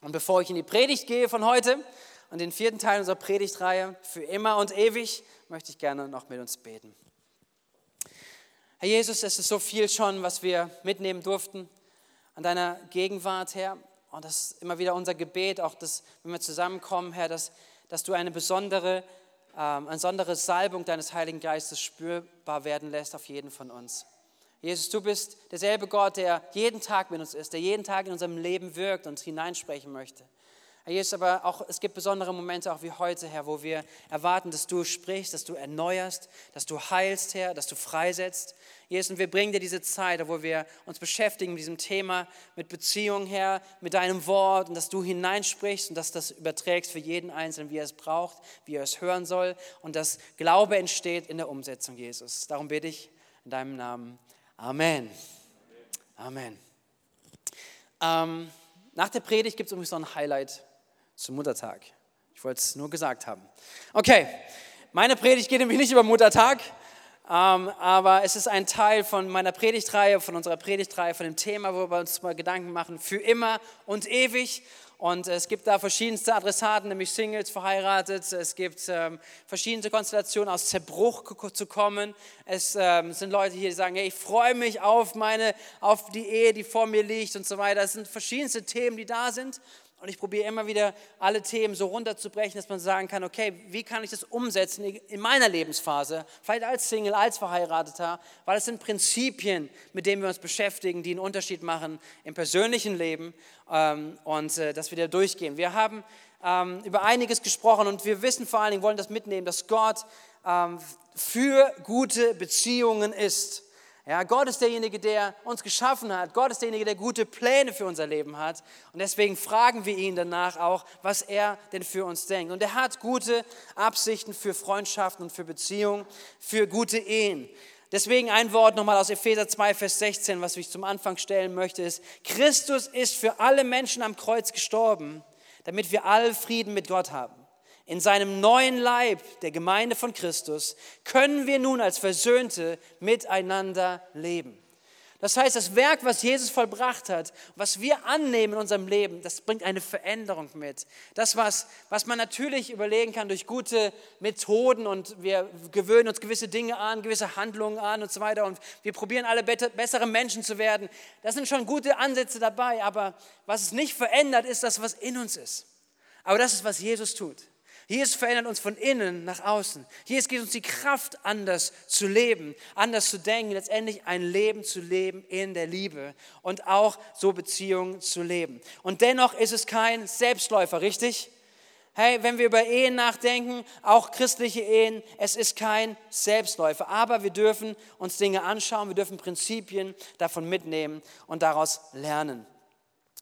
Und bevor ich in die Predigt gehe von heute und den vierten Teil unserer Predigtreihe, für immer und ewig, möchte ich gerne noch mit uns beten. Herr Jesus, es ist so viel schon, was wir mitnehmen durften an deiner Gegenwart, Herr. Und das ist immer wieder unser Gebet, auch dass, wenn wir zusammenkommen, Herr, dass, dass du eine besondere, ähm, eine besondere Salbung deines Heiligen Geistes spürbar werden lässt auf jeden von uns. Jesus, du bist derselbe Gott, der jeden Tag mit uns ist, der jeden Tag in unserem Leben wirkt und hineinsprechen möchte. Herr Jesus, aber auch, es gibt besondere Momente, auch wie heute, Herr, wo wir erwarten, dass du sprichst, dass du erneuerst, dass du heilst, Herr, dass du freisetzt. Jesus, und wir bringen dir diese Zeit, wo wir uns beschäftigen mit diesem Thema, mit Beziehung, Herr, mit deinem Wort und dass du hineinsprichst und dass das überträgst für jeden Einzelnen, wie er es braucht, wie er es hören soll und dass Glaube entsteht in der Umsetzung, Jesus. Darum bitte ich in deinem Namen. Amen. Amen. Ähm, nach der Predigt gibt es übrigens noch ein Highlight zum Muttertag. Ich wollte es nur gesagt haben. Okay, meine Predigt geht nämlich nicht über Muttertag, aber es ist ein Teil von meiner Predigtreihe, von unserer Predigtreihe, von dem Thema, wo wir uns mal Gedanken machen, für immer und ewig. Und es gibt da verschiedenste Adressaten, nämlich Singles, verheiratet. Es gibt ähm, verschiedene Konstellationen, aus Zerbruch zu kommen. Es ähm, sind Leute hier, die sagen, hey, ich freue mich auf, meine, auf die Ehe, die vor mir liegt und so weiter. Es sind verschiedenste Themen, die da sind. Und ich probiere immer wieder alle Themen so runterzubrechen, dass man sagen kann, okay, wie kann ich das umsetzen in meiner Lebensphase, vielleicht als Single, als Verheirateter, weil es sind Prinzipien, mit denen wir uns beschäftigen, die einen Unterschied machen im persönlichen Leben ähm, und äh, dass wir da durchgehen. Wir haben ähm, über einiges gesprochen und wir wissen vor allen Dingen, wollen das mitnehmen, dass Gott ähm, für gute Beziehungen ist. Ja, Gott ist derjenige, der uns geschaffen hat. Gott ist derjenige, der gute Pläne für unser Leben hat. Und deswegen fragen wir ihn danach auch, was er denn für uns denkt. Und er hat gute Absichten für Freundschaften und für Beziehungen, für gute Ehen. Deswegen ein Wort nochmal aus Epheser 2, Vers 16, was ich zum Anfang stellen möchte, ist, Christus ist für alle Menschen am Kreuz gestorben, damit wir alle Frieden mit Gott haben in seinem neuen Leib, der Gemeinde von Christus, können wir nun als Versöhnte miteinander leben. Das heißt, das Werk, was Jesus vollbracht hat, was wir annehmen in unserem Leben, das bringt eine Veränderung mit. Das, was, was man natürlich überlegen kann durch gute Methoden und wir gewöhnen uns gewisse Dinge an, gewisse Handlungen an und so weiter und wir probieren alle bessere Menschen zu werden. Das sind schon gute Ansätze dabei, aber was es nicht verändert, ist das, was in uns ist. Aber das ist, was Jesus tut. Jesus verändert uns von innen nach außen. Jesus gibt uns die Kraft, anders zu leben, anders zu denken, letztendlich ein Leben zu leben in der Liebe und auch so Beziehungen zu leben. Und dennoch ist es kein Selbstläufer, richtig? Hey, wenn wir über Ehen nachdenken, auch christliche Ehen, es ist kein Selbstläufer. Aber wir dürfen uns Dinge anschauen, wir dürfen Prinzipien davon mitnehmen und daraus lernen.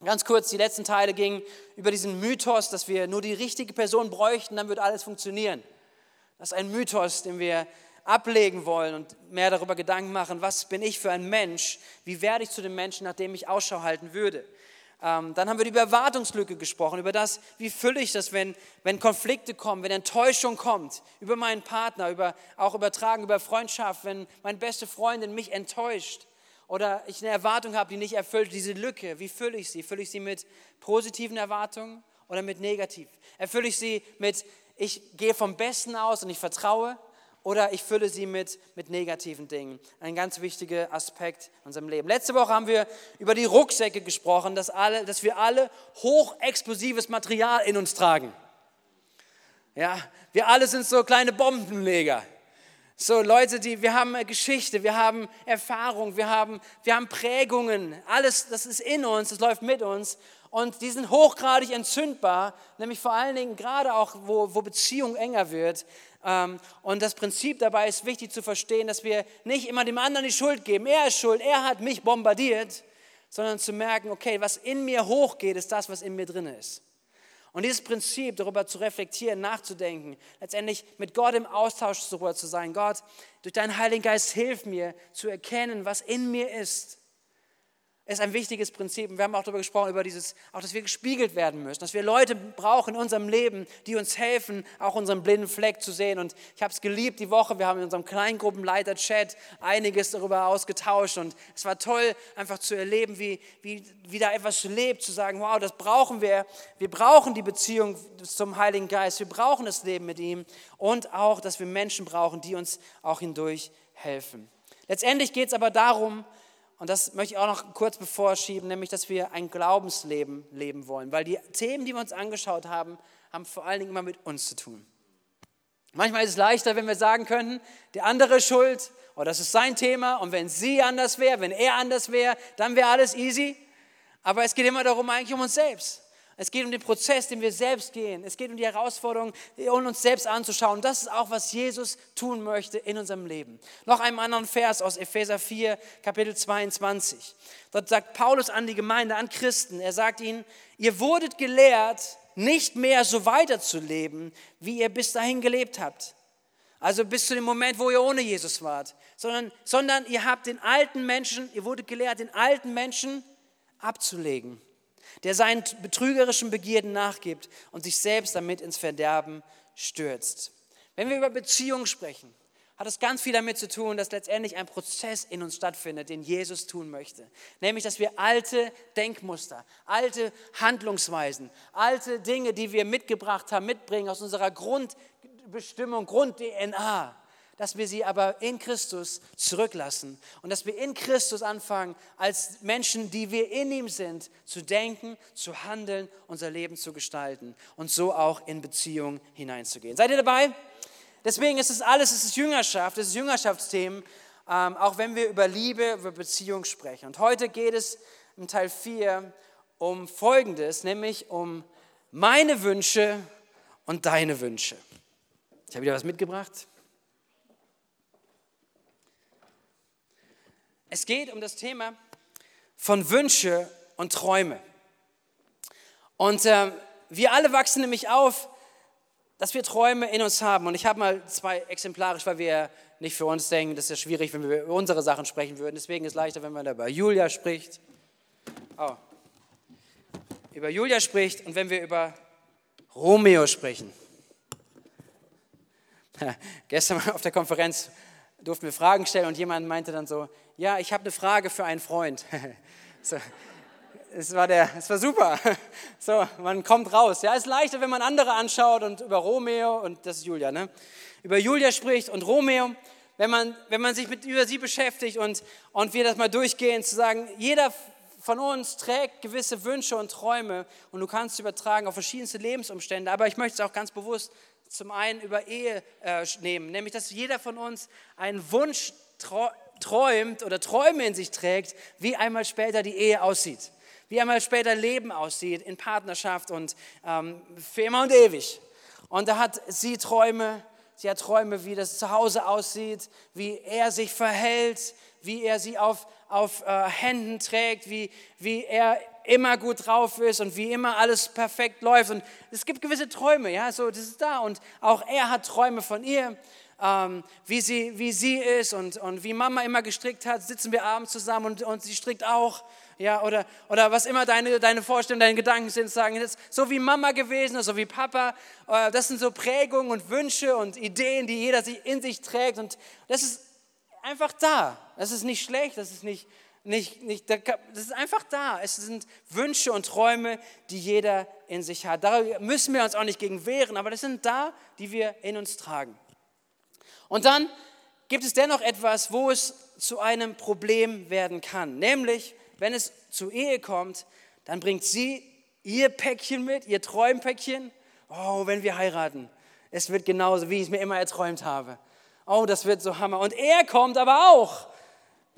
Ganz kurz, die letzten Teile gingen über diesen Mythos, dass wir nur die richtige Person bräuchten, dann wird alles funktionieren. Das ist ein Mythos, den wir ablegen wollen und mehr darüber Gedanken machen, was bin ich für ein Mensch, wie werde ich zu dem Menschen, nach dem ich Ausschau halten würde. Ähm, dann haben wir über Erwartungslücke gesprochen, über das, wie fülle ich das, wenn, wenn Konflikte kommen, wenn Enttäuschung kommt, über meinen Partner, über, auch übertragen über Freundschaft, wenn meine beste Freundin mich enttäuscht oder ich eine Erwartung habe, die nicht erfüllt, diese Lücke, wie fülle ich sie? Fülle ich sie mit positiven Erwartungen oder mit negativen? Erfülle ich sie mit, ich gehe vom Besten aus und ich vertraue? Oder ich fülle sie mit, mit negativen Dingen. Ein ganz wichtiger Aspekt in unserem Leben. Letzte Woche haben wir über die Rucksäcke gesprochen, dass, alle, dass wir alle hochexplosives Material in uns tragen. Ja, wir alle sind so kleine Bombenleger. So Leute, die wir haben Geschichte, wir haben Erfahrung, wir haben, wir haben Prägungen, alles, das ist in uns, das läuft mit uns und die sind hochgradig entzündbar, nämlich vor allen Dingen gerade auch, wo, wo Beziehung enger wird. Ähm, und das Prinzip dabei ist wichtig zu verstehen, dass wir nicht immer dem anderen die Schuld geben. Er ist schuld, er hat mich bombardiert, sondern zu merken, okay, was in mir hochgeht, ist das, was in mir drin ist. Und dieses Prinzip, darüber zu reflektieren, nachzudenken, letztendlich mit Gott im Austausch darüber zu sein, Gott, durch deinen Heiligen Geist hilf mir zu erkennen, was in mir ist. Ist ein wichtiges Prinzip. Und wir haben auch darüber gesprochen, über dieses, auch dass wir gespiegelt werden müssen, dass wir Leute brauchen in unserem Leben, die uns helfen, auch unseren blinden Fleck zu sehen. Und ich habe es geliebt die Woche. Wir haben in unserem Kleingruppenleiter-Chat einiges darüber ausgetauscht. Und es war toll, einfach zu erleben, wie, wie, wie da etwas lebt, zu sagen, wow, das brauchen wir. Wir brauchen die Beziehung zum Heiligen Geist. Wir brauchen das Leben mit ihm. Und auch, dass wir Menschen brauchen, die uns auch hindurch helfen. Letztendlich geht es aber darum, und das möchte ich auch noch kurz bevorschieben, nämlich, dass wir ein Glaubensleben leben wollen. Weil die Themen, die wir uns angeschaut haben, haben vor allen Dingen immer mit uns zu tun. Manchmal ist es leichter, wenn wir sagen könnten, der andere ist schuld oder das ist sein Thema und wenn sie anders wäre, wenn er anders wäre, dann wäre alles easy. Aber es geht immer darum, eigentlich um uns selbst. Es geht um den Prozess, den wir selbst gehen. Es geht um die Herausforderung, uns selbst anzuschauen. Das ist auch, was Jesus tun möchte in unserem Leben. Noch einen anderen Vers aus Epheser 4, Kapitel 22. Dort sagt Paulus an die Gemeinde, an Christen, er sagt ihnen, ihr wurdet gelehrt, nicht mehr so weiterzuleben, wie ihr bis dahin gelebt habt. Also bis zu dem Moment, wo ihr ohne Jesus wart. Sondern, sondern ihr habt den alten Menschen, ihr wurdet gelehrt, den alten Menschen abzulegen der seinen betrügerischen Begierden nachgibt und sich selbst damit ins Verderben stürzt. Wenn wir über Beziehungen sprechen, hat es ganz viel damit zu tun, dass letztendlich ein Prozess in uns stattfindet, den Jesus tun möchte. Nämlich, dass wir alte Denkmuster, alte Handlungsweisen, alte Dinge, die wir mitgebracht haben, mitbringen aus unserer Grundbestimmung, Grund-DNA, dass wir sie aber in Christus zurücklassen und dass wir in Christus anfangen, als Menschen, die wir in ihm sind, zu denken, zu handeln, unser Leben zu gestalten und so auch in Beziehung hineinzugehen. Seid ihr dabei? Deswegen ist es alles, es ist Jüngerschaft, es ist Jüngerschaftsthemen, ähm, auch wenn wir über Liebe, über Beziehung sprechen. Und heute geht es im Teil 4 um Folgendes, nämlich um meine Wünsche und deine Wünsche. Ich habe wieder was mitgebracht. Es geht um das Thema von Wünsche und Träume. Und äh, wir alle wachsen nämlich auf, dass wir Träume in uns haben. Und ich habe mal zwei exemplarisch, weil wir nicht für uns denken, das ist ja schwierig, wenn wir über unsere Sachen sprechen würden. Deswegen ist es leichter, wenn man da über Julia spricht. Oh. Über Julia spricht und wenn wir über Romeo sprechen. Gestern auf der Konferenz durften wir Fragen stellen und jemand meinte dann so, ja, ich habe eine Frage für einen Freund. so, es war, der, es war super. So, man kommt raus. Ja, es ist leichter, wenn man andere anschaut und über Romeo, und das ist Julia, ne? über Julia spricht und Romeo, wenn man, wenn man sich mit über sie beschäftigt und, und wir das mal durchgehen, zu sagen, jeder von uns trägt gewisse Wünsche und Träume und du kannst übertragen auf verschiedenste Lebensumstände. Aber ich möchte es auch ganz bewusst zum einen über Ehe äh, nehmen, nämlich dass jeder von uns einen Wunsch träumt oder Träume in sich trägt, wie einmal später die Ehe aussieht, wie einmal später Leben aussieht in Partnerschaft und ähm, für immer und ewig. Und da hat sie Träume, sie hat Träume, wie das Zuhause aussieht, wie er sich verhält, wie er sie auf, auf äh, Händen trägt, wie, wie er immer gut drauf ist und wie immer alles perfekt läuft. Und es gibt gewisse Träume, ja, so das ist da. Und auch er hat Träume von ihr, ähm, wie, sie, wie sie ist und, und wie Mama immer gestrickt hat. Sitzen wir abends zusammen und, und sie strickt auch. Ja, oder, oder was immer deine, deine Vorstellungen, deine Gedanken sind, sagen, ist so wie Mama gewesen ist, so wie Papa. Äh, das sind so Prägungen und Wünsche und Ideen, die jeder in sich trägt. Und das ist einfach da. Das ist nicht schlecht, das ist nicht, nicht, nicht, das ist einfach da. Es sind Wünsche und Träume, die jeder in sich hat. Da müssen wir uns auch nicht gegen wehren, aber das sind da, die wir in uns tragen. Und dann gibt es dennoch etwas, wo es zu einem Problem werden kann. Nämlich, wenn es zur Ehe kommt, dann bringt sie ihr Päckchen mit, ihr Träumpäckchen. Oh, wenn wir heiraten, es wird genauso, wie ich es mir immer erträumt habe. Oh, das wird so Hammer. Und er kommt aber auch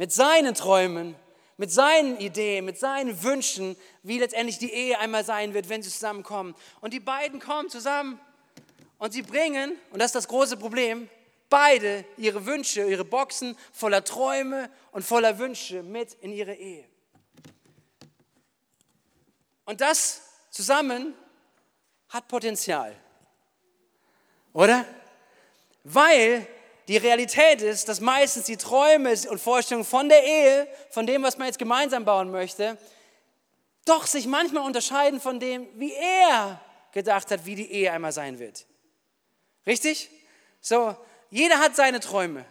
mit seinen Träumen, mit seinen Ideen, mit seinen Wünschen, wie letztendlich die Ehe einmal sein wird, wenn sie zusammenkommen. Und die beiden kommen zusammen und sie bringen, und das ist das große Problem, beide ihre Wünsche, ihre Boxen voller Träume und voller Wünsche mit in ihre Ehe. Und das zusammen hat Potenzial. Oder? Weil die Realität ist, dass meistens die Träume und Vorstellungen von der Ehe, von dem, was man jetzt gemeinsam bauen möchte, doch sich manchmal unterscheiden von dem, wie er gedacht hat, wie die Ehe einmal sein wird. Richtig? So, jeder hat seine Träume.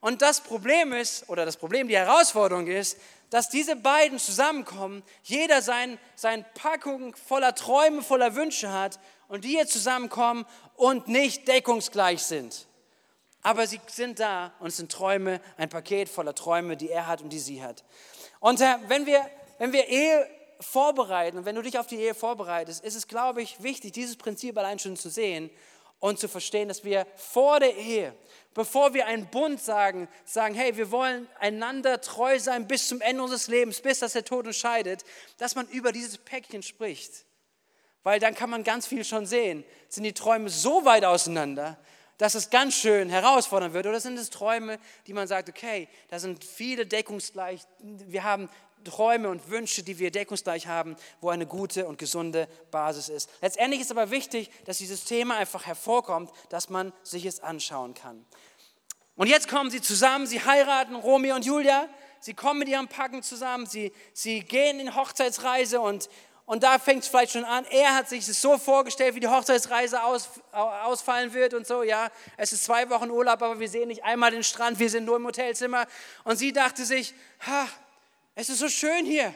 Und das Problem ist, oder das Problem, die Herausforderung ist, dass diese beiden zusammenkommen, jeder sein, sein Packung voller Träume, voller Wünsche hat und die jetzt zusammenkommen und nicht deckungsgleich sind. Aber sie sind da und es sind Träume, ein Paket voller Träume, die er hat und die sie hat. Und äh, wenn, wir, wenn wir Ehe vorbereiten und wenn du dich auf die Ehe vorbereitest, ist es, glaube ich, wichtig, dieses Prinzip allein schon zu sehen und zu verstehen, dass wir vor der Ehe, bevor wir einen Bund sagen, sagen, hey, wir wollen einander treu sein bis zum Ende unseres Lebens, bis dass der Tod uns scheidet, dass man über dieses Päckchen spricht. Weil dann kann man ganz viel schon sehen. Sind die Träume so weit auseinander, dass es ganz schön herausfordernd wird? Oder sind es Träume, die man sagt, okay, da sind viele deckungsgleich, wir haben Träume und Wünsche, die wir deckungsgleich haben, wo eine gute und gesunde Basis ist. Letztendlich ist aber wichtig, dass dieses Thema einfach hervorkommt, dass man sich es anschauen kann. Und jetzt kommen sie zusammen, sie heiraten, Romeo und Julia, sie kommen mit ihrem Packen zusammen, sie, sie gehen in Hochzeitsreise und, und da fängt es vielleicht schon an. Er hat sich es so vorgestellt, wie die Hochzeitsreise aus, ausfallen wird und so. Ja, es ist zwei Wochen Urlaub, aber wir sehen nicht einmal den Strand, wir sind nur im Hotelzimmer. Und sie dachte sich, ha, es ist so schön hier.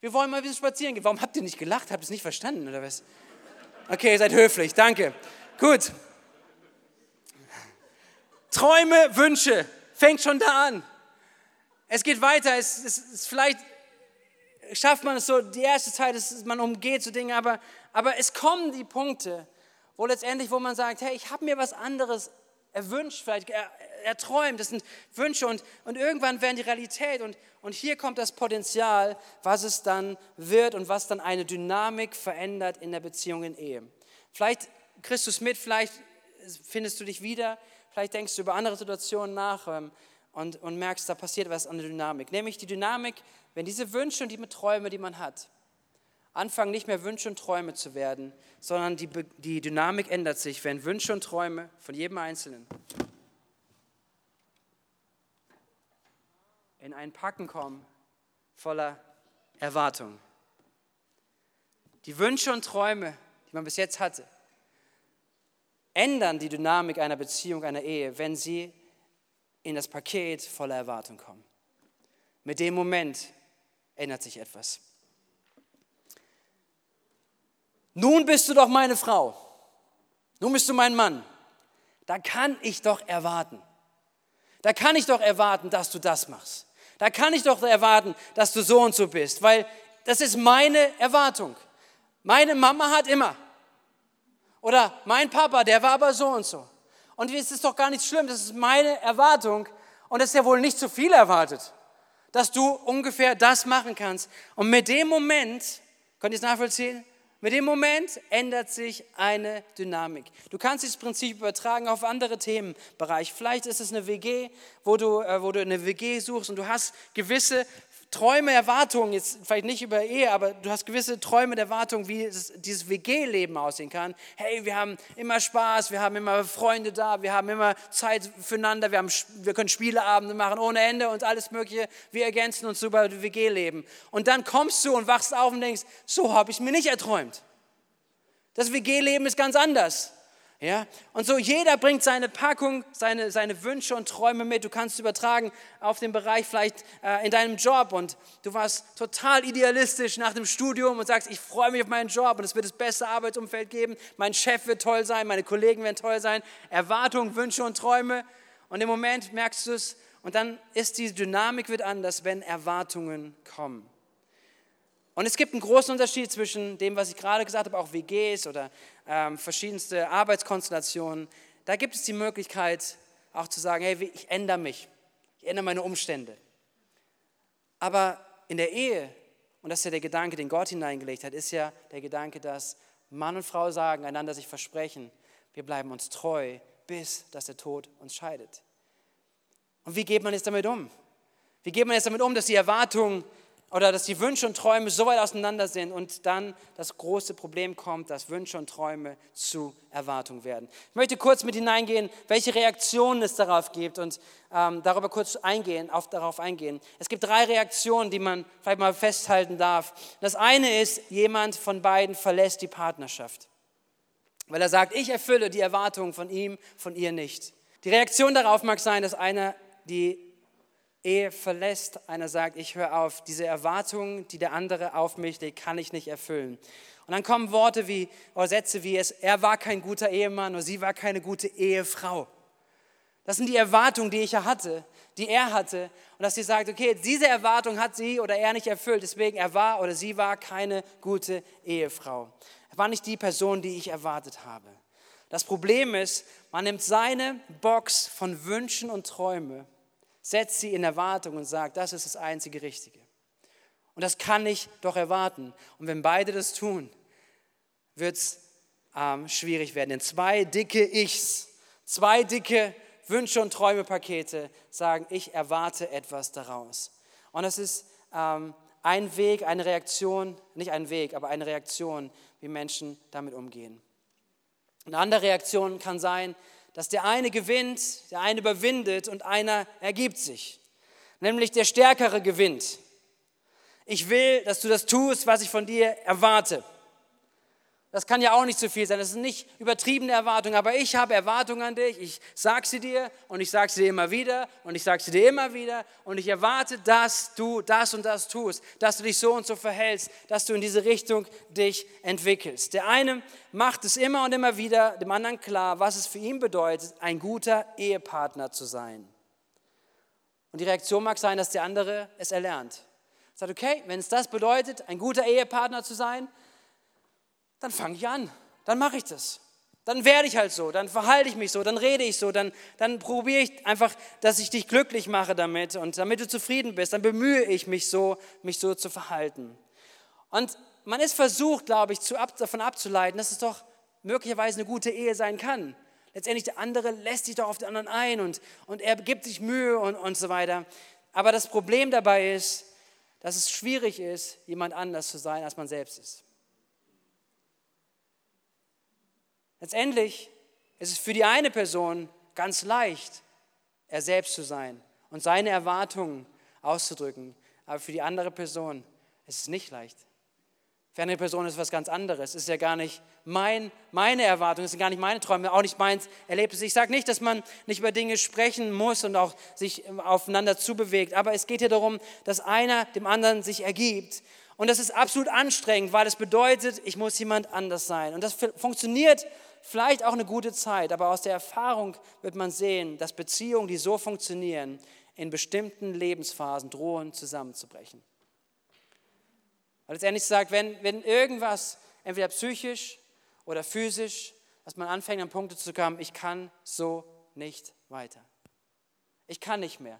Wir wollen mal wieder spazieren gehen. Warum habt ihr nicht gelacht? Habt ihr es nicht verstanden oder was? Okay, seid höflich, danke. Gut. Träume, Wünsche, fängt schon da an. Es geht weiter, es, es vielleicht schafft man es so, die erste Zeit ist, man umgeht so Dinge, aber, aber es kommen die Punkte, wo letztendlich, wo man sagt, hey, ich habe mir was anderes erwünscht, vielleicht erträumt, das sind Wünsche und, und irgendwann werden die Realität und, und hier kommt das Potenzial, was es dann wird und was dann eine Dynamik verändert in der Beziehung in Ehe. Vielleicht kriegst du es mit, vielleicht findest du dich wieder, vielleicht denkst du über andere Situationen nach ähm, und, und merkst, da passiert was an der Dynamik. Nämlich die Dynamik, wenn diese Wünsche und die Träume, die man hat, anfangen nicht mehr Wünsche und Träume zu werden, sondern die, die Dynamik ändert sich, wenn Wünsche und Träume von jedem Einzelnen in ein Packen kommen voller Erwartung. Die Wünsche und Träume, die man bis jetzt hatte, ändern die Dynamik einer Beziehung, einer Ehe, wenn sie in das Paket voller Erwartung kommen. Mit dem Moment ändert sich etwas. Nun bist du doch meine Frau. Nun bist du mein Mann. Da kann ich doch erwarten. Da kann ich doch erwarten, dass du das machst. Da kann ich doch erwarten, dass du so und so bist, weil das ist meine Erwartung. Meine Mama hat immer. Oder mein Papa, der war aber so und so. Und es ist doch gar nicht schlimm, das ist meine Erwartung. Und es ist ja wohl nicht zu viel erwartet, dass du ungefähr das machen kannst. Und mit dem Moment, könnt ihr es nachvollziehen? Mit dem Moment ändert sich eine Dynamik. Du kannst dieses Prinzip übertragen auf andere Themenbereiche. Vielleicht ist es eine WG, wo du, äh, wo du eine WG suchst und du hast gewisse Träume, Erwartungen, jetzt vielleicht nicht über Ehe, aber du hast gewisse Träume und Erwartungen, wie es, dieses WG-Leben aussehen kann. Hey, wir haben immer Spaß, wir haben immer Freunde da, wir haben immer Zeit füreinander, wir, haben, wir können Spieleabende machen ohne Ende und alles Mögliche. Wir ergänzen uns über WG-Leben. Und dann kommst du und wachst auf und denkst, so habe ich mir nicht erträumt. Das WG-Leben ist ganz anders. Ja? Und so jeder bringt seine Packung, seine, seine Wünsche und Träume mit. Du kannst übertragen auf den Bereich vielleicht äh, in deinem Job und du warst total idealistisch nach dem Studium und sagst, ich freue mich auf meinen Job und es wird das beste Arbeitsumfeld geben. Mein Chef wird toll sein, meine Kollegen werden toll sein. Erwartungen, Wünsche und Träume. Und im Moment merkst du es und dann ist die Dynamik wird anders, wenn Erwartungen kommen. Und es gibt einen großen Unterschied zwischen dem, was ich gerade gesagt habe, auch WGs oder ähm, verschiedenste Arbeitskonstellationen. Da gibt es die Möglichkeit, auch zu sagen, hey, ich ändere mich, ich ändere meine Umstände. Aber in der Ehe, und das ist ja der Gedanke, den Gott hineingelegt hat, ist ja der Gedanke, dass Mann und Frau sagen, einander sich versprechen, wir bleiben uns treu, bis dass der Tod uns scheidet. Und wie geht man jetzt damit um? Wie geht man jetzt damit um, dass die Erwartungen oder dass die Wünsche und Träume so weit auseinander sind und dann das große Problem kommt, dass Wünsche und Träume zu Erwartung werden. Ich möchte kurz mit hineingehen, welche Reaktionen es darauf gibt und ähm, darüber kurz eingehen, auf, darauf eingehen. Es gibt drei Reaktionen, die man vielleicht mal festhalten darf. Das eine ist, jemand von beiden verlässt die Partnerschaft, weil er sagt, ich erfülle die Erwartungen von ihm, von ihr nicht. Die Reaktion darauf mag sein, dass einer die Ehe verlässt, einer sagt, ich höre auf, diese Erwartungen, die der andere auf mich legt, kann ich nicht erfüllen. Und dann kommen Worte wie, oder Sätze wie es, er war kein guter Ehemann oder sie war keine gute Ehefrau. Das sind die Erwartungen, die ich ja hatte, die er hatte. Und dass sie sagt, okay, diese Erwartung hat sie oder er nicht erfüllt, deswegen er war oder sie war keine gute Ehefrau. Er war nicht die Person, die ich erwartet habe. Das Problem ist, man nimmt seine Box von Wünschen und Träumen setzt sie in Erwartung und sagt, das ist das einzige Richtige. Und das kann ich doch erwarten. Und wenn beide das tun, wird es ähm, schwierig werden. Denn zwei dicke Ichs, zwei dicke Wünsche und Träume-Pakete sagen, ich erwarte etwas daraus. Und das ist ähm, ein Weg, eine Reaktion, nicht ein Weg, aber eine Reaktion, wie Menschen damit umgehen. Eine andere Reaktion kann sein, dass der eine gewinnt, der eine überwindet und einer ergibt sich. Nämlich der Stärkere gewinnt. Ich will, dass du das tust, was ich von dir erwarte. Das kann ja auch nicht zu viel sein. Das ist nicht übertriebene Erwartung, aber ich habe Erwartungen an dich. Ich sage sie dir und ich sage sie dir immer wieder und ich sage sie dir immer wieder und ich erwarte, dass du das und das tust, dass du dich so und so verhältst, dass du in diese Richtung dich entwickelst. Der eine macht es immer und immer wieder dem anderen klar, was es für ihn bedeutet, ein guter Ehepartner zu sein. Und die Reaktion mag sein, dass der andere es erlernt. Sagt, okay, wenn es das bedeutet, ein guter Ehepartner zu sein, dann fange ich an, dann mache ich das. Dann werde ich halt so, dann verhalte ich mich so, dann rede ich so, dann, dann probiere ich einfach, dass ich dich glücklich mache damit und damit du zufrieden bist, dann bemühe ich mich so, mich so zu verhalten. Und man ist versucht, glaube ich, zu, davon abzuleiten, dass es doch möglicherweise eine gute Ehe sein kann. Letztendlich der andere lässt sich doch auf den anderen ein und, und er gibt sich Mühe und, und so weiter. Aber das Problem dabei ist, dass es schwierig ist, jemand anders zu sein, als man selbst ist. Letztendlich ist es für die eine Person ganz leicht, er selbst zu sein und seine Erwartungen auszudrücken. Aber für die andere Person ist es nicht leicht. Für eine Person ist es was ganz anderes. Es ist ja gar nicht mein, meine Erwartung, es sind gar nicht meine Träume, auch nicht meins Erlebnis. Ich sage nicht, dass man nicht über Dinge sprechen muss und auch sich aufeinander zubewegt, aber es geht hier darum, dass einer dem anderen sich ergibt. Und das ist absolut anstrengend, weil es bedeutet, ich muss jemand anders sein. Und das funktioniert vielleicht auch eine gute Zeit, aber aus der Erfahrung wird man sehen, dass Beziehungen, die so funktionieren, in bestimmten Lebensphasen drohen zusammenzubrechen. Weil letztendlich sagt, wenn, wenn irgendwas, entweder psychisch oder physisch, dass man anfängt an Punkte zu kommen, ich kann so nicht weiter. Ich kann nicht mehr.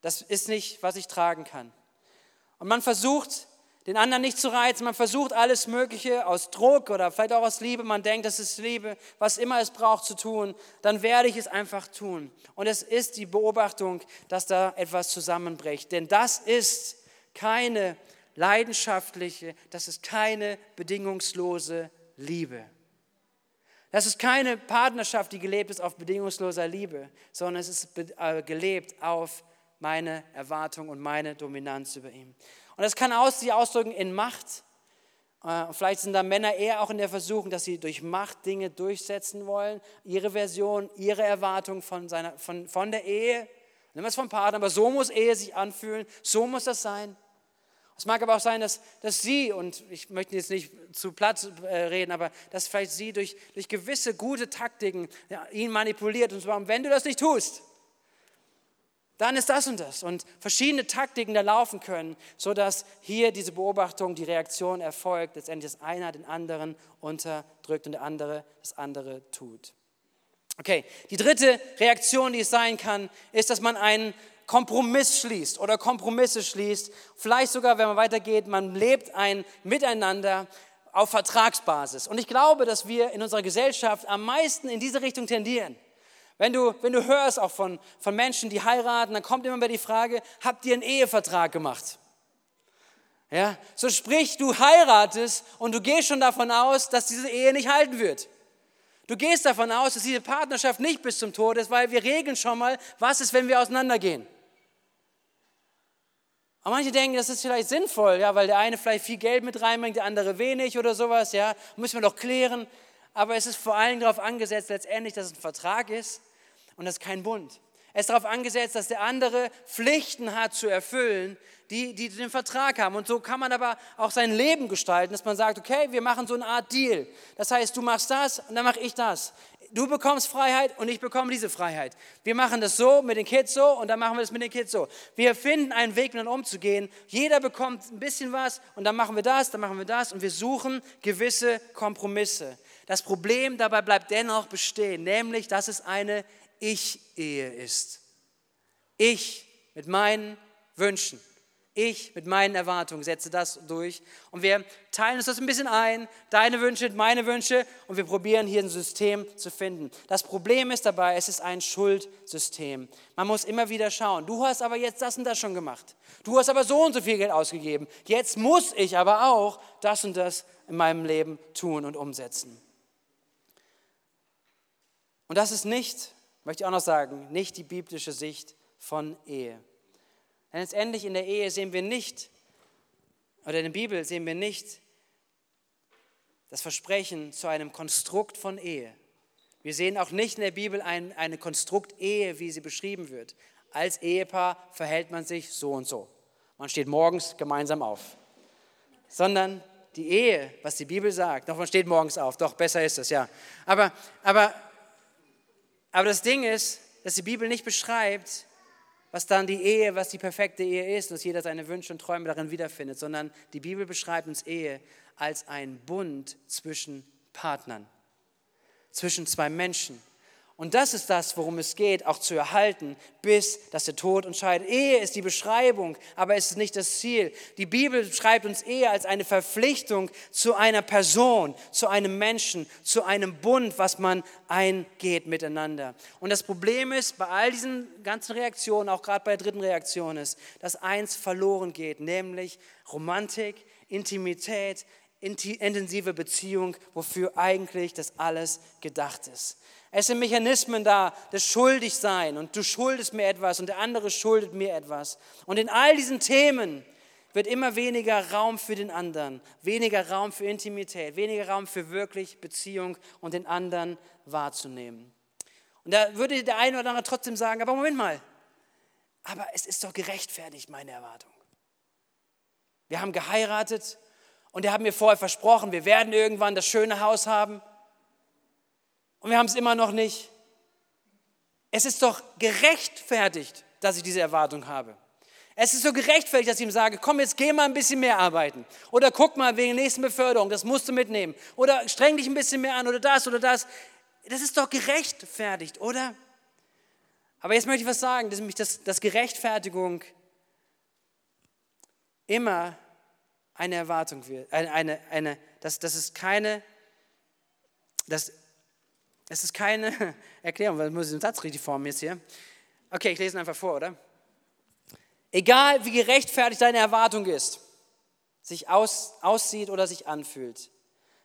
Das ist nicht, was ich tragen kann. Und man versucht, den anderen nicht zu reizen. Man versucht alles Mögliche aus Druck oder vielleicht auch aus Liebe. Man denkt, das ist Liebe, was immer es braucht zu tun. Dann werde ich es einfach tun. Und es ist die Beobachtung, dass da etwas zusammenbricht. Denn das ist keine leidenschaftliche, das ist keine bedingungslose Liebe. Das ist keine Partnerschaft, die gelebt ist auf bedingungsloser Liebe, sondern es ist äh, gelebt auf meine Erwartung und meine Dominanz über ihn. Und das kann sich ausdrücken in Macht. Äh, vielleicht sind da Männer eher auch in der Versuchung, dass sie durch Macht Dinge durchsetzen wollen, ihre Version, ihre Erwartung von, seiner, von, von der Ehe. Wir es vom Partner, aber so muss Ehe sich anfühlen, so muss das sein. Es mag aber auch sein, dass, dass sie, und ich möchte jetzt nicht zu platt äh, reden, aber dass vielleicht sie durch, durch gewisse gute Taktiken ja, ihn manipuliert und zwar, wenn du das nicht tust, dann ist das und das. Und verschiedene Taktiken da laufen können, sodass hier diese Beobachtung, die Reaktion erfolgt, letztendlich dass einer den anderen unterdrückt und der andere das andere tut. Okay, die dritte Reaktion, die es sein kann, ist, dass man einen Kompromiss schließt oder Kompromisse schließt. Vielleicht sogar, wenn man weitergeht, man lebt ein Miteinander auf Vertragsbasis. Und ich glaube, dass wir in unserer Gesellschaft am meisten in diese Richtung tendieren. Wenn du, wenn du hörst auch von, von Menschen, die heiraten, dann kommt immer wieder die Frage, habt ihr einen Ehevertrag gemacht? Ja, so sprich, du heiratest und du gehst schon davon aus, dass diese Ehe nicht halten wird. Du gehst davon aus, dass diese Partnerschaft nicht bis zum Tod ist, weil wir regeln schon mal, was ist, wenn wir auseinandergehen. Aber manche denken, das ist vielleicht sinnvoll, ja, weil der eine vielleicht viel Geld mit reinbringt, der andere wenig oder sowas, ja, müssen wir doch klären. Aber es ist vor allem darauf angesetzt, letztendlich, dass es ein Vertrag ist und das ist kein Bund. Es ist darauf angesetzt, dass der andere Pflichten hat zu erfüllen, die, die den Vertrag haben. Und so kann man aber auch sein Leben gestalten, dass man sagt, okay, wir machen so eine Art Deal. Das heißt, du machst das und dann mache ich das. Du bekommst Freiheit und ich bekomme diese Freiheit. Wir machen das so mit den Kids so und dann machen wir das mit den Kids so. Wir finden einen Weg, miteinander umzugehen. Jeder bekommt ein bisschen was und dann machen wir das, dann machen wir das und wir suchen gewisse Kompromisse. Das Problem dabei bleibt dennoch bestehen, nämlich, dass es eine ich-Ehe ist. Ich mit meinen Wünschen. Ich mit meinen Erwartungen setze das durch. Und wir teilen uns das ein bisschen ein, deine Wünsche, meine Wünsche, und wir probieren hier ein System zu finden. Das Problem ist dabei, es ist ein Schuldsystem. Man muss immer wieder schauen, du hast aber jetzt das und das schon gemacht. Du hast aber so und so viel Geld ausgegeben. Jetzt muss ich aber auch das und das in meinem Leben tun und umsetzen. Und das ist nicht möchte ich auch noch sagen, nicht die biblische Sicht von Ehe. Denn letztendlich in der Ehe sehen wir nicht, oder in der Bibel sehen wir nicht das Versprechen zu einem Konstrukt von Ehe. Wir sehen auch nicht in der Bibel ein, eine Konstrukt-Ehe, wie sie beschrieben wird. Als Ehepaar verhält man sich so und so. Man steht morgens gemeinsam auf. Sondern die Ehe, was die Bibel sagt, doch man steht morgens auf, doch besser ist es, ja. Aber, aber aber das Ding ist, dass die Bibel nicht beschreibt, was dann die Ehe, was die perfekte Ehe ist, dass jeder seine Wünsche und Träume darin wiederfindet, sondern die Bibel beschreibt uns Ehe als ein Bund zwischen Partnern, zwischen zwei Menschen. Und das ist das, worum es geht, auch zu erhalten, bis dass der Tod entscheidet. Ehe ist die Beschreibung, aber es ist nicht das Ziel. Die Bibel beschreibt uns Ehe als eine Verpflichtung zu einer Person, zu einem Menschen, zu einem Bund, was man eingeht miteinander. Und das Problem ist, bei all diesen ganzen Reaktionen, auch gerade bei der dritten Reaktion ist, dass eins verloren geht, nämlich Romantik, Intimität, intensive Beziehung, wofür eigentlich das alles gedacht ist. Es sind Mechanismen da, das Schuldigsein und du schuldest mir etwas und der andere schuldet mir etwas. Und in all diesen Themen wird immer weniger Raum für den anderen, weniger Raum für Intimität, weniger Raum für wirklich Beziehung und den anderen wahrzunehmen. Und da würde der eine oder andere trotzdem sagen, aber Moment mal, aber es ist doch gerechtfertigt, meine Erwartung. Wir haben geheiratet und er hat mir vorher versprochen, wir werden irgendwann das schöne Haus haben und wir haben es immer noch nicht. Es ist doch gerechtfertigt, dass ich diese Erwartung habe. Es ist so gerechtfertigt, dass ich ihm sage, komm, jetzt geh mal ein bisschen mehr arbeiten. Oder guck mal wegen der nächsten Beförderung, das musst du mitnehmen. Oder streng dich ein bisschen mehr an oder das oder das. Das ist doch gerechtfertigt, oder? Aber jetzt möchte ich was sagen, dass, dass, dass Gerechtfertigung immer eine Erwartung wird. Eine, eine, eine, dass, dass es keine, dass es ist keine Erklärung, weil ich muss den Satz richtig formen jetzt hier. Okay, ich lese ihn einfach vor, oder? Egal wie gerechtfertigt deine Erwartung ist, sich aus, aussieht oder sich anfühlt,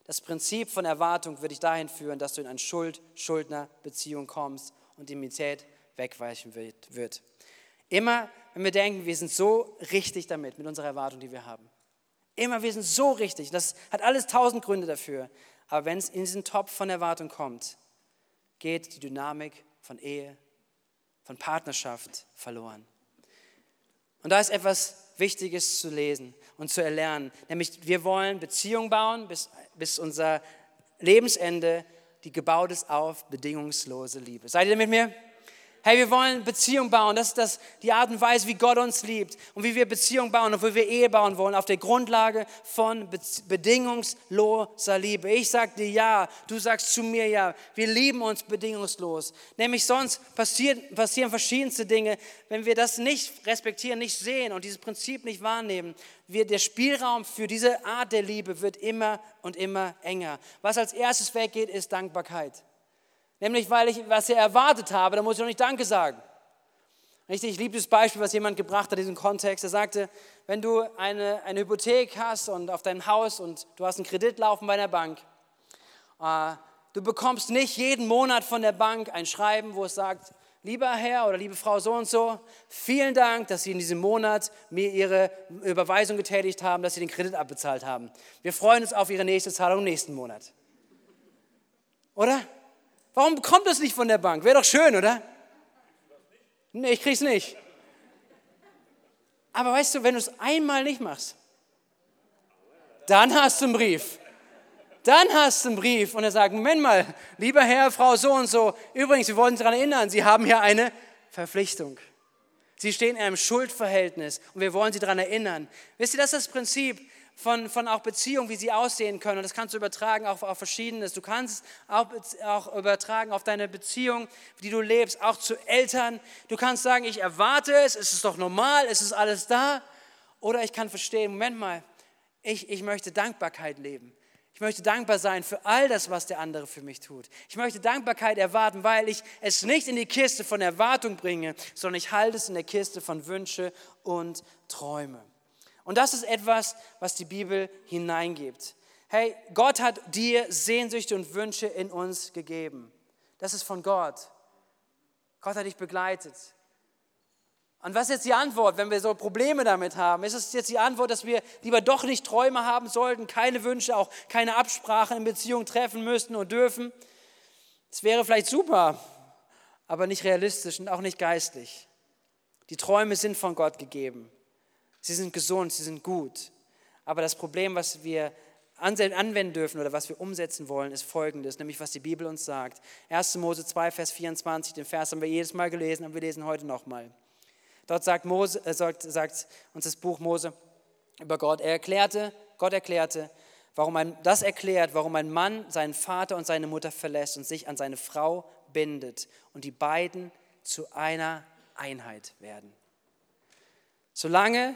das Prinzip von Erwartung wird dich dahin führen, dass du in eine Schuld-Schuldner-Beziehung kommst und Immunität wegweichen wird. Immer, wenn wir denken, wir sind so richtig damit, mit unserer Erwartung, die wir haben. Immer, wir sind so richtig. Das hat alles tausend Gründe dafür. Aber wenn es in diesen Topf von Erwartung kommt, geht die Dynamik von Ehe, von Partnerschaft verloren. Und da ist etwas Wichtiges zu lesen und zu erlernen. Nämlich, wir wollen Beziehungen bauen bis, bis unser Lebensende, die gebaut ist auf bedingungslose Liebe. Seid ihr mit mir? Hey, wir wollen Beziehung bauen. Das ist das, die Art und Weise, wie Gott uns liebt und wie wir Beziehung bauen und wie wir Ehe bauen wollen, auf der Grundlage von bedingungsloser Liebe. Ich sage dir ja, du sagst zu mir ja. Wir lieben uns bedingungslos. Nämlich sonst passiert, passieren verschiedenste Dinge, wenn wir das nicht respektieren, nicht sehen und dieses Prinzip nicht wahrnehmen. Wir, der Spielraum für diese Art der Liebe wird immer und immer enger. Was als erstes weggeht, ist Dankbarkeit. Nämlich, weil ich was er erwartet habe, da muss ich noch nicht Danke sagen. Richtig, ich liebe das Beispiel, was jemand gebracht hat in diesem Kontext. Er sagte, wenn du eine, eine Hypothek hast und auf deinem Haus und du hast einen Kredit laufen bei der Bank, äh, du bekommst nicht jeden Monat von der Bank ein Schreiben, wo es sagt, lieber Herr oder liebe Frau so und so, vielen Dank, dass Sie in diesem Monat mir Ihre Überweisung getätigt haben, dass Sie den Kredit abbezahlt haben. Wir freuen uns auf Ihre nächste Zahlung nächsten Monat. Oder? Warum bekommt das nicht von der Bank? Wäre doch schön, oder? Nee, ich krieg's nicht. Aber weißt du, wenn du es einmal nicht machst, dann hast du einen Brief. Dann hast du einen Brief und er sagt, Moment mal, lieber Herr, Frau so und so, übrigens, wir wollen Sie daran erinnern, Sie haben hier eine Verpflichtung. Sie stehen in einem Schuldverhältnis und wir wollen Sie daran erinnern. Wisst ihr, das ist das Prinzip von, von auch Beziehungen, wie sie aussehen können. Und das kannst du übertragen auf, auf Verschiedenes. Du kannst auch, auch übertragen auf deine Beziehung, die du lebst, auch zu Eltern. Du kannst sagen, ich erwarte es, es ist doch normal, es ist alles da. Oder ich kann verstehen, Moment mal, ich, ich möchte Dankbarkeit leben. Ich möchte dankbar sein für all das, was der andere für mich tut. Ich möchte Dankbarkeit erwarten, weil ich es nicht in die Kiste von Erwartung bringe, sondern ich halte es in der Kiste von Wünsche und Träume. Und das ist etwas, was die Bibel hineingibt. Hey, Gott hat dir Sehnsüchte und Wünsche in uns gegeben. Das ist von Gott. Gott hat dich begleitet. Und was ist jetzt die Antwort, wenn wir so Probleme damit haben? Ist es jetzt die Antwort, dass wir lieber doch nicht Träume haben sollten, keine Wünsche, auch keine Absprachen in Beziehung treffen müssten und dürfen? Es wäre vielleicht super, aber nicht realistisch und auch nicht geistlich. Die Träume sind von Gott gegeben. Sie sind gesund, sie sind gut. Aber das Problem, was wir anwenden dürfen oder was wir umsetzen wollen, ist folgendes, nämlich was die Bibel uns sagt. 1. Mose 2, Vers 24, den Vers haben wir jedes Mal gelesen, aber wir lesen heute nochmal. Dort sagt, Mose, äh, sagt, sagt uns das Buch Mose über Gott. Er erklärte, Gott erklärte, warum ein, das erklärt, warum ein Mann seinen Vater und seine Mutter verlässt und sich an seine Frau bindet und die beiden zu einer Einheit werden. Solange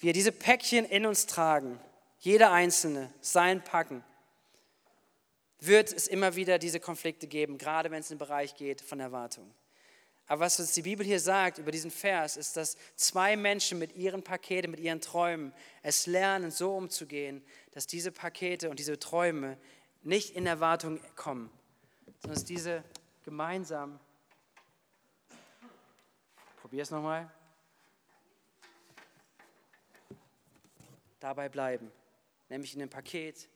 wir diese Päckchen in uns tragen, jeder einzelne sein Packen, wird es immer wieder diese Konflikte geben, gerade wenn es in den Bereich geht von Erwartung. Aber was uns die Bibel hier sagt über diesen Vers, ist, dass zwei Menschen mit ihren Paketen, mit ihren Träumen es lernen, so umzugehen, dass diese Pakete und diese Träume nicht in Erwartung kommen, sondern dass diese gemeinsam, probier es nochmal, dabei bleiben, nämlich in dem Paket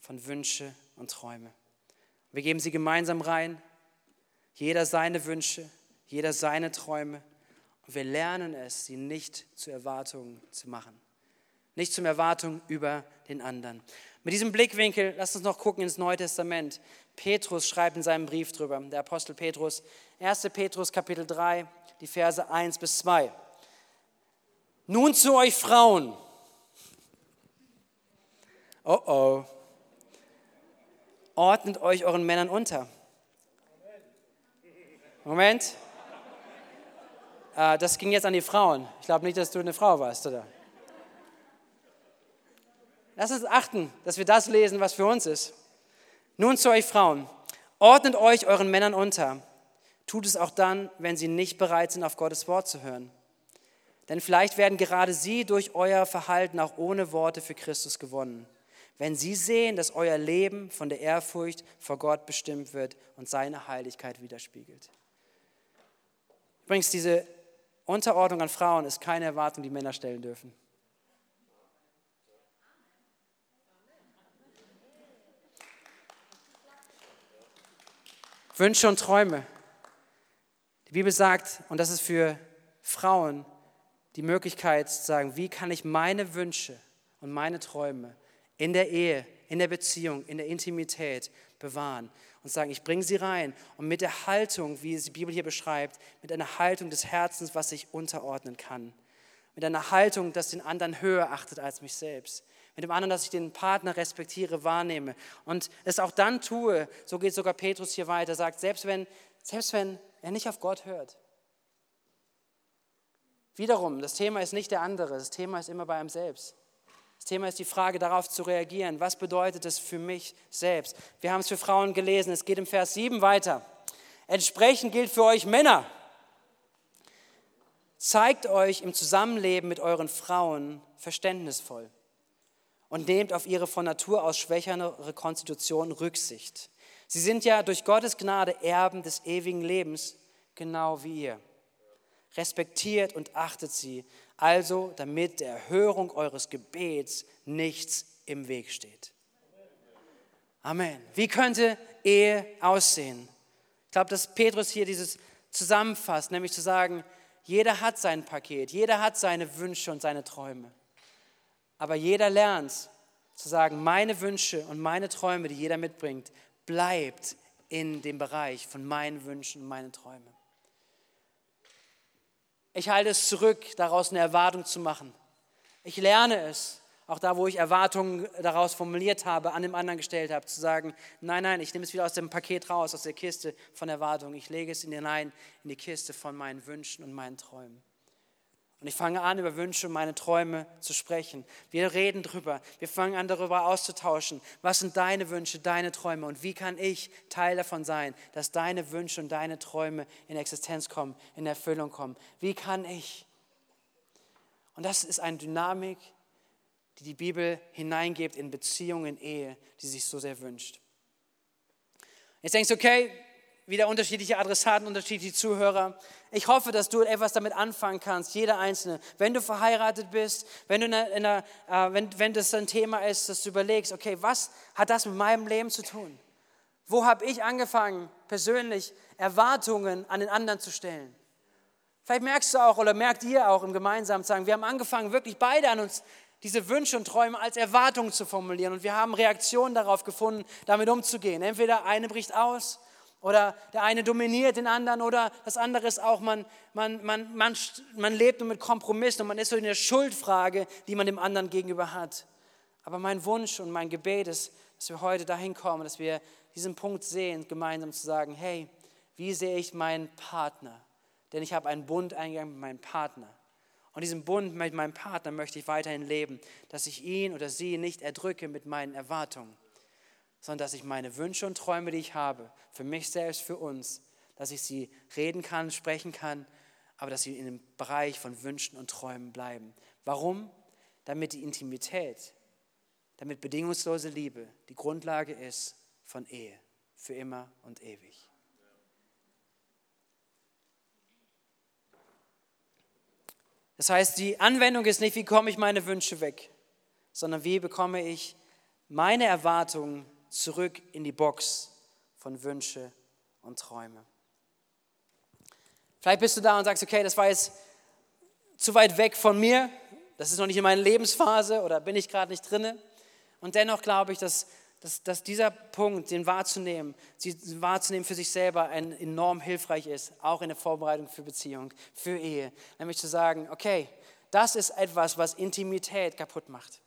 von Wünsche und Träume. Wir geben sie gemeinsam rein, jeder seine Wünsche, jeder seine Träume und wir lernen es, sie nicht zu Erwartungen zu machen. Nicht zum Erwartung über den anderen. Mit diesem Blickwinkel, lasst uns noch gucken ins Neue Testament. Petrus schreibt in seinem Brief drüber, der Apostel Petrus, 1. Petrus Kapitel 3, die Verse 1 bis 2. Nun zu euch Frauen, Oh oh. Ordnet euch euren Männern unter. Moment. Äh, das ging jetzt an die Frauen. Ich glaube nicht, dass du eine Frau warst, oder? Lass uns achten, dass wir das lesen, was für uns ist. Nun zu euch Frauen. Ordnet euch euren Männern unter. Tut es auch dann, wenn sie nicht bereit sind, auf Gottes Wort zu hören. Denn vielleicht werden gerade sie durch euer Verhalten auch ohne Worte für Christus gewonnen wenn sie sehen, dass euer Leben von der Ehrfurcht vor Gott bestimmt wird und seine Heiligkeit widerspiegelt. Übrigens, diese Unterordnung an Frauen ist keine Erwartung, die Männer stellen dürfen. Wünsche und Träume. Die Bibel sagt, und das ist für Frauen die Möglichkeit zu sagen, wie kann ich meine Wünsche und meine Träume in der Ehe, in der Beziehung, in der Intimität bewahren und sagen, ich bringe sie rein und mit der Haltung, wie es die Bibel hier beschreibt, mit einer Haltung des Herzens, was sich unterordnen kann. Mit einer Haltung, dass den anderen höher achtet als mich selbst. Mit dem anderen, dass ich den Partner respektiere, wahrnehme und es auch dann tue, so geht sogar Petrus hier weiter, sagt, selbst wenn, selbst wenn er nicht auf Gott hört. Wiederum, das Thema ist nicht der andere, das Thema ist immer bei einem selbst. Das Thema ist die Frage, darauf zu reagieren. Was bedeutet es für mich selbst? Wir haben es für Frauen gelesen. Es geht im Vers 7 weiter. Entsprechend gilt für euch Männer. Zeigt euch im Zusammenleben mit euren Frauen verständnisvoll und nehmt auf ihre von Natur aus schwächere Konstitution Rücksicht. Sie sind ja durch Gottes Gnade Erben des ewigen Lebens, genau wie ihr. Respektiert und achtet sie, also damit der Erhörung eures Gebets nichts im Weg steht. Amen. Wie könnte Ehe aussehen? Ich glaube, dass Petrus hier dieses zusammenfasst, nämlich zu sagen, jeder hat sein Paket, jeder hat seine Wünsche und seine Träume. Aber jeder lernt zu sagen, meine Wünsche und meine Träume, die jeder mitbringt, bleibt in dem Bereich von meinen Wünschen und meinen Träumen. Ich halte es zurück, daraus eine Erwartung zu machen. Ich lerne es, auch da, wo ich Erwartungen daraus formuliert habe, an dem anderen gestellt habe, zu sagen, nein, nein, ich nehme es wieder aus dem Paket raus, aus der Kiste von Erwartungen. Ich lege es hinein in die Kiste von meinen Wünschen und meinen Träumen. Und ich fange an, über Wünsche und meine Träume zu sprechen. Wir reden drüber. Wir fangen an, darüber auszutauschen. Was sind deine Wünsche, deine Träume und wie kann ich Teil davon sein, dass deine Wünsche und deine Träume in Existenz kommen, in Erfüllung kommen? Wie kann ich? Und das ist eine Dynamik, die die Bibel hineingibt in Beziehungen, in Ehe, die sich so sehr wünscht. Jetzt denkst du, okay, wieder unterschiedliche Adressaten, unterschiedliche Zuhörer. Ich hoffe, dass du etwas damit anfangen kannst, jeder Einzelne. Wenn du verheiratet bist, wenn, du in einer, in einer, äh, wenn, wenn das ein Thema ist, dass du überlegst, okay, was hat das mit meinem Leben zu tun? Wo habe ich angefangen, persönlich Erwartungen an den anderen zu stellen? Vielleicht merkst du auch oder merkt ihr auch im Gemeinsamen sagen, wir haben angefangen, wirklich beide an uns diese Wünsche und Träume als Erwartungen zu formulieren und wir haben Reaktionen darauf gefunden, damit umzugehen. Entweder eine bricht aus oder der eine dominiert den anderen oder das andere ist auch, man, man, man, man, man lebt nur mit Kompromissen und man ist so in der Schuldfrage, die man dem anderen gegenüber hat. Aber mein Wunsch und mein Gebet ist, dass wir heute dahin kommen, dass wir diesen Punkt sehen, gemeinsam zu sagen, hey, wie sehe ich meinen Partner? Denn ich habe einen Bund eingegangen mit meinem Partner. Und diesen Bund mit meinem Partner möchte ich weiterhin leben, dass ich ihn oder sie nicht erdrücke mit meinen Erwartungen sondern dass ich meine Wünsche und Träume, die ich habe, für mich selbst, für uns, dass ich sie reden kann, sprechen kann, aber dass sie in dem Bereich von Wünschen und Träumen bleiben. Warum? Damit die Intimität, damit bedingungslose Liebe die Grundlage ist von Ehe, für immer und ewig. Das heißt, die Anwendung ist nicht, wie komme ich meine Wünsche weg, sondern wie bekomme ich meine Erwartungen zurück in die Box von Wünsche und Träume. Vielleicht bist du da und sagst, okay, das war jetzt zu weit weg von mir, das ist noch nicht in meiner Lebensphase oder bin ich gerade nicht drinne. Und dennoch glaube ich, dass, dass, dass dieser Punkt, den wahrzunehmen, sie wahrzunehmen für sich selber, ein enorm hilfreich ist, auch in der Vorbereitung für Beziehung, für Ehe. Nämlich zu sagen, okay, das ist etwas, was Intimität kaputt macht.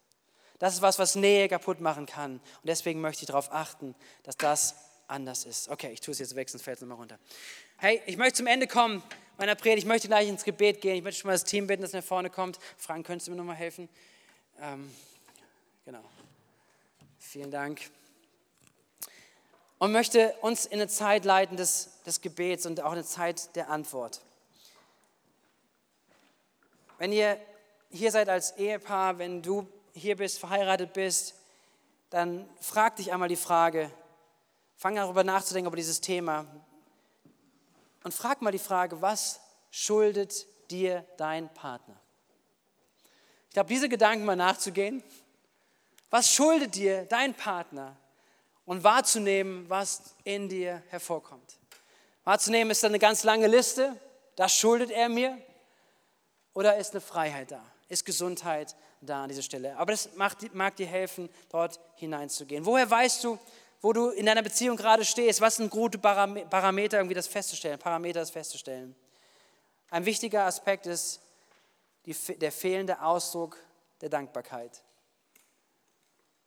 Das ist was, was Nähe kaputt machen kann. Und deswegen möchte ich darauf achten, dass das anders ist. Okay, ich tue es jetzt weg, sonst fällt es nochmal runter. Hey, ich möchte zum Ende kommen meiner Predigt. Ich möchte gleich ins Gebet gehen. Ich möchte schon mal das Team bitten, das nach vorne kommt. Frank, könntest du mir nochmal helfen? Ähm, genau. Vielen Dank. Und möchte uns in eine Zeit leiten des, des Gebets und auch eine Zeit der Antwort. Wenn ihr hier seid als Ehepaar, wenn du hier bist, verheiratet bist, dann frag dich einmal die Frage, fang darüber nachzudenken über dieses Thema. Und frag mal die Frage, was schuldet dir dein Partner? Ich glaube, diese Gedanken mal nachzugehen, was schuldet dir dein Partner? Und wahrzunehmen, was in dir hervorkommt. Wahrzunehmen ist da eine ganz lange Liste, das schuldet er mir? Oder ist eine Freiheit da, ist Gesundheit da an dieser Stelle. Aber das mag dir helfen, dort hineinzugehen. Woher weißt du, wo du in deiner Beziehung gerade stehst? Was sind gute Parameter, irgendwie das festzustellen? Parameter, das festzustellen. Ein wichtiger Aspekt ist die, der fehlende Ausdruck der Dankbarkeit.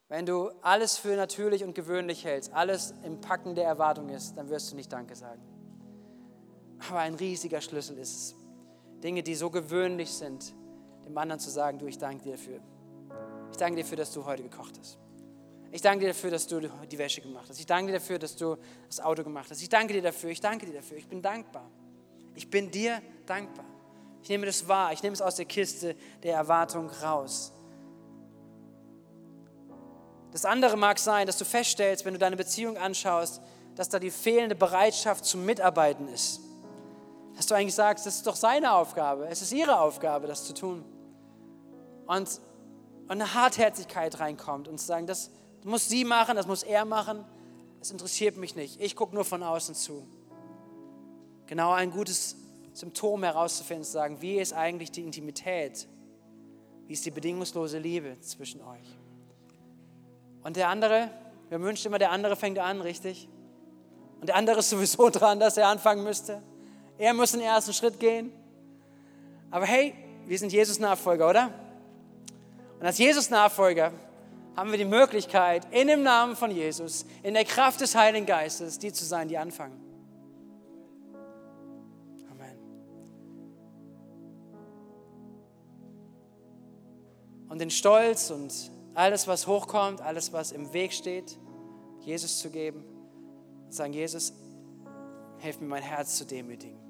Wenn du alles für natürlich und gewöhnlich hältst, alles im Packen der Erwartung ist, dann wirst du nicht Danke sagen. Aber ein riesiger Schlüssel ist es. Dinge, die so gewöhnlich sind, dem anderen zu sagen, du, ich danke dir dafür. Ich danke dir dafür, dass du heute gekocht hast. Ich danke dir dafür, dass du die Wäsche gemacht hast. Ich danke dir dafür, dass du das Auto gemacht hast. Ich danke dir dafür, ich danke dir dafür. Ich bin dankbar. Ich bin dir dankbar. Ich nehme das wahr. Ich nehme es aus der Kiste der Erwartung raus. Das andere mag sein, dass du feststellst, wenn du deine Beziehung anschaust, dass da die fehlende Bereitschaft zum Mitarbeiten ist. Dass du eigentlich sagst, das ist doch seine Aufgabe, es ist ihre Aufgabe, das zu tun. Und, eine Hartherzigkeit reinkommt und zu sagen, das muss sie machen, das muss er machen, das interessiert mich nicht. Ich gucke nur von außen zu. Genau ein gutes Symptom herauszufinden, zu sagen, wie ist eigentlich die Intimität? Wie ist die bedingungslose Liebe zwischen euch? Und der andere, wir wünschen immer, der andere fängt an, richtig? Und der andere ist sowieso dran, dass er anfangen müsste. Er muss den ersten Schritt gehen. Aber hey, wir sind Jesus-Nachfolger, oder? Und als Jesus-Nachfolger haben wir die Möglichkeit, in dem Namen von Jesus, in der Kraft des Heiligen Geistes, die zu sein, die anfangen. Amen. Und den Stolz und alles, was hochkommt, alles, was im Weg steht, Jesus zu geben sagen, Jesus, hilf mir mein Herz zu demütigen.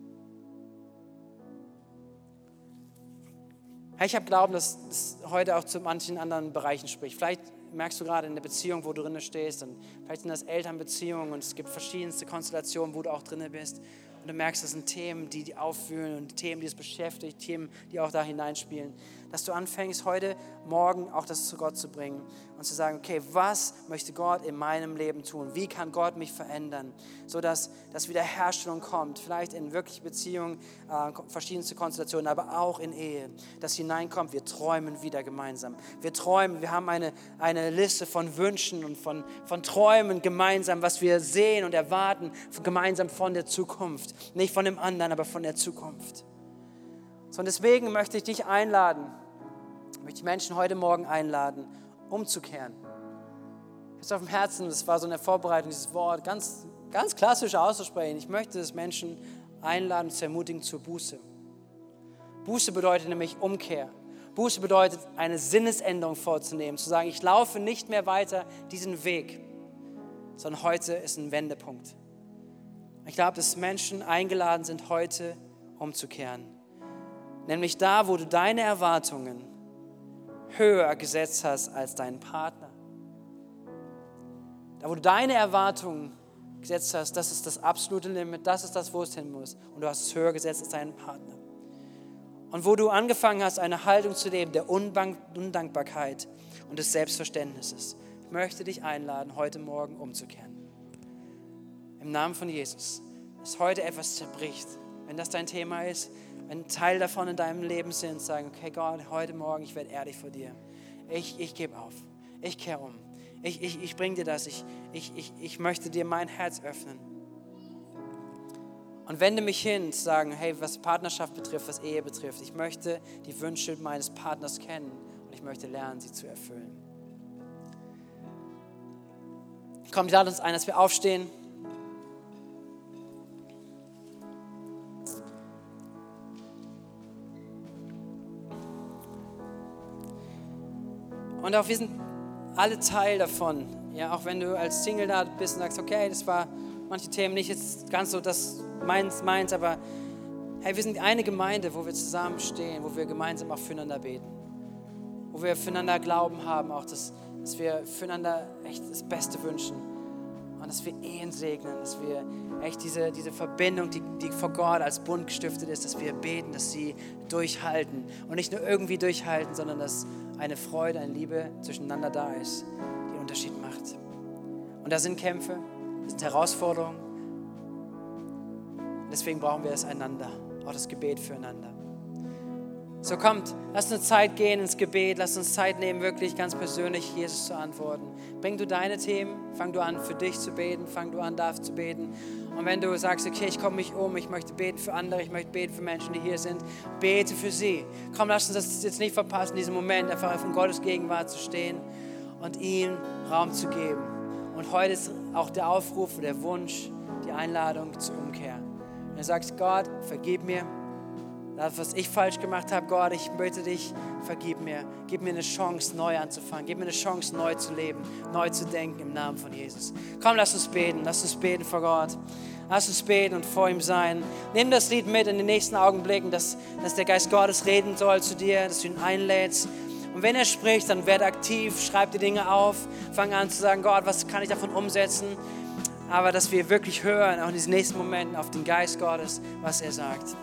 Ich habe Glauben, dass es heute auch zu manchen anderen Bereichen spricht. Vielleicht merkst du gerade in der Beziehung, wo du drin stehst, und vielleicht sind das Elternbeziehungen und es gibt verschiedenste Konstellationen, wo du auch drin bist. Und du merkst, das sind Themen, die die aufwühlen und Themen, die es beschäftigt, Themen, die auch da hineinspielen. Dass du anfängst, heute, morgen auch das zu Gott zu bringen und zu sagen, okay, was möchte Gott in meinem Leben tun? Wie kann Gott mich verändern? Sodass dass Wiederherstellung kommt, vielleicht in wirkliche Beziehungen, äh, verschiedenste Konstellationen, aber auch in Ehe. Dass hineinkommt, wir träumen wieder gemeinsam. Wir träumen, wir haben eine, eine Liste von Wünschen und von, von Träumen gemeinsam, was wir sehen und erwarten, gemeinsam von der Zukunft. Nicht von dem anderen, aber von der Zukunft. So, und deswegen möchte ich dich einladen, möchte ich Menschen heute Morgen einladen, umzukehren. Ich auf dem Herzen, das war so eine Vorbereitung, dieses Wort ganz, ganz klassisch auszusprechen. Ich möchte es Menschen einladen, zu ermutigen zur Buße. Buße bedeutet nämlich Umkehr. Buße bedeutet, eine Sinnesänderung vorzunehmen, zu sagen, ich laufe nicht mehr weiter diesen Weg, sondern heute ist ein Wendepunkt. Ich glaube, dass Menschen eingeladen sind, heute umzukehren. Nämlich da, wo du deine Erwartungen höher gesetzt hast als deinen Partner. Da, wo du deine Erwartungen gesetzt hast, das ist das absolute Limit, das ist das, wo es hin muss. Und du hast es höher gesetzt als deinen Partner. Und wo du angefangen hast, eine Haltung zu leben der Undankbarkeit und des Selbstverständnisses. Ich möchte dich einladen, heute Morgen umzukehren im Namen von Jesus, dass heute etwas zerbricht. Wenn das dein Thema ist, wenn Teil davon in deinem Leben sind, sagen, okay Gott, heute Morgen, ich werde ehrlich vor dir. Ich, ich gebe auf. Ich kehre um. Ich, ich, ich bringe dir das. Ich, ich, ich, ich möchte dir mein Herz öffnen. Und wende mich hin, zu sagen, hey, was Partnerschaft betrifft, was Ehe betrifft, ich möchte die Wünsche meines Partners kennen und ich möchte lernen, sie zu erfüllen. Komm, lade uns ein, dass wir aufstehen. Und auch wir sind alle Teil davon. Ja, auch wenn du als Single da bist und sagst, okay, das war manche Themen nicht jetzt ganz so das meins, meins, aber hey, wir sind eine Gemeinde, wo wir zusammenstehen, wo wir gemeinsam auch füreinander beten. Wo wir füreinander Glauben haben, auch dass, dass wir füreinander echt das Beste wünschen. Und dass wir Ehen segnen, dass wir echt diese, diese Verbindung, die, die vor Gott als Bund gestiftet ist, dass wir beten, dass sie durchhalten. Und nicht nur irgendwie durchhalten, sondern dass eine Freude, eine Liebe zwischeneinander da ist, die einen Unterschied macht. Und da sind Kämpfe, das sind Herausforderungen. Deswegen brauchen wir es einander, auch das Gebet füreinander. So kommt, lass uns Zeit gehen ins Gebet, lass uns Zeit nehmen, wirklich ganz persönlich Jesus zu antworten. Bring du deine Themen, fang du an für dich zu beten, fang du an darf zu beten. Und wenn du sagst, okay, ich komme mich um, ich möchte beten für andere, ich möchte beten für Menschen, die hier sind, bete für sie. Komm, lass uns das jetzt nicht verpassen, diesen Moment einfach in Gottes Gegenwart zu stehen und ihm Raum zu geben. Und heute ist auch der Aufruf, der Wunsch, die Einladung zur Umkehr. Wenn du sagst, Gott, vergib mir, das, was ich falsch gemacht habe, Gott, ich bitte dich, vergib mir. Gib mir eine Chance, neu anzufangen. Gib mir eine Chance, neu zu leben, neu zu denken im Namen von Jesus. Komm, lass uns beten. Lass uns beten vor Gott. Lass uns beten und vor ihm sein. Nimm das Lied mit in den nächsten Augenblicken, dass, dass der Geist Gottes reden soll zu dir, dass du ihn einlädst. Und wenn er spricht, dann werd aktiv, schreib die Dinge auf, fang an zu sagen, Gott, was kann ich davon umsetzen? Aber dass wir wirklich hören, auch in diesen nächsten Momenten, auf den Geist Gottes, was er sagt.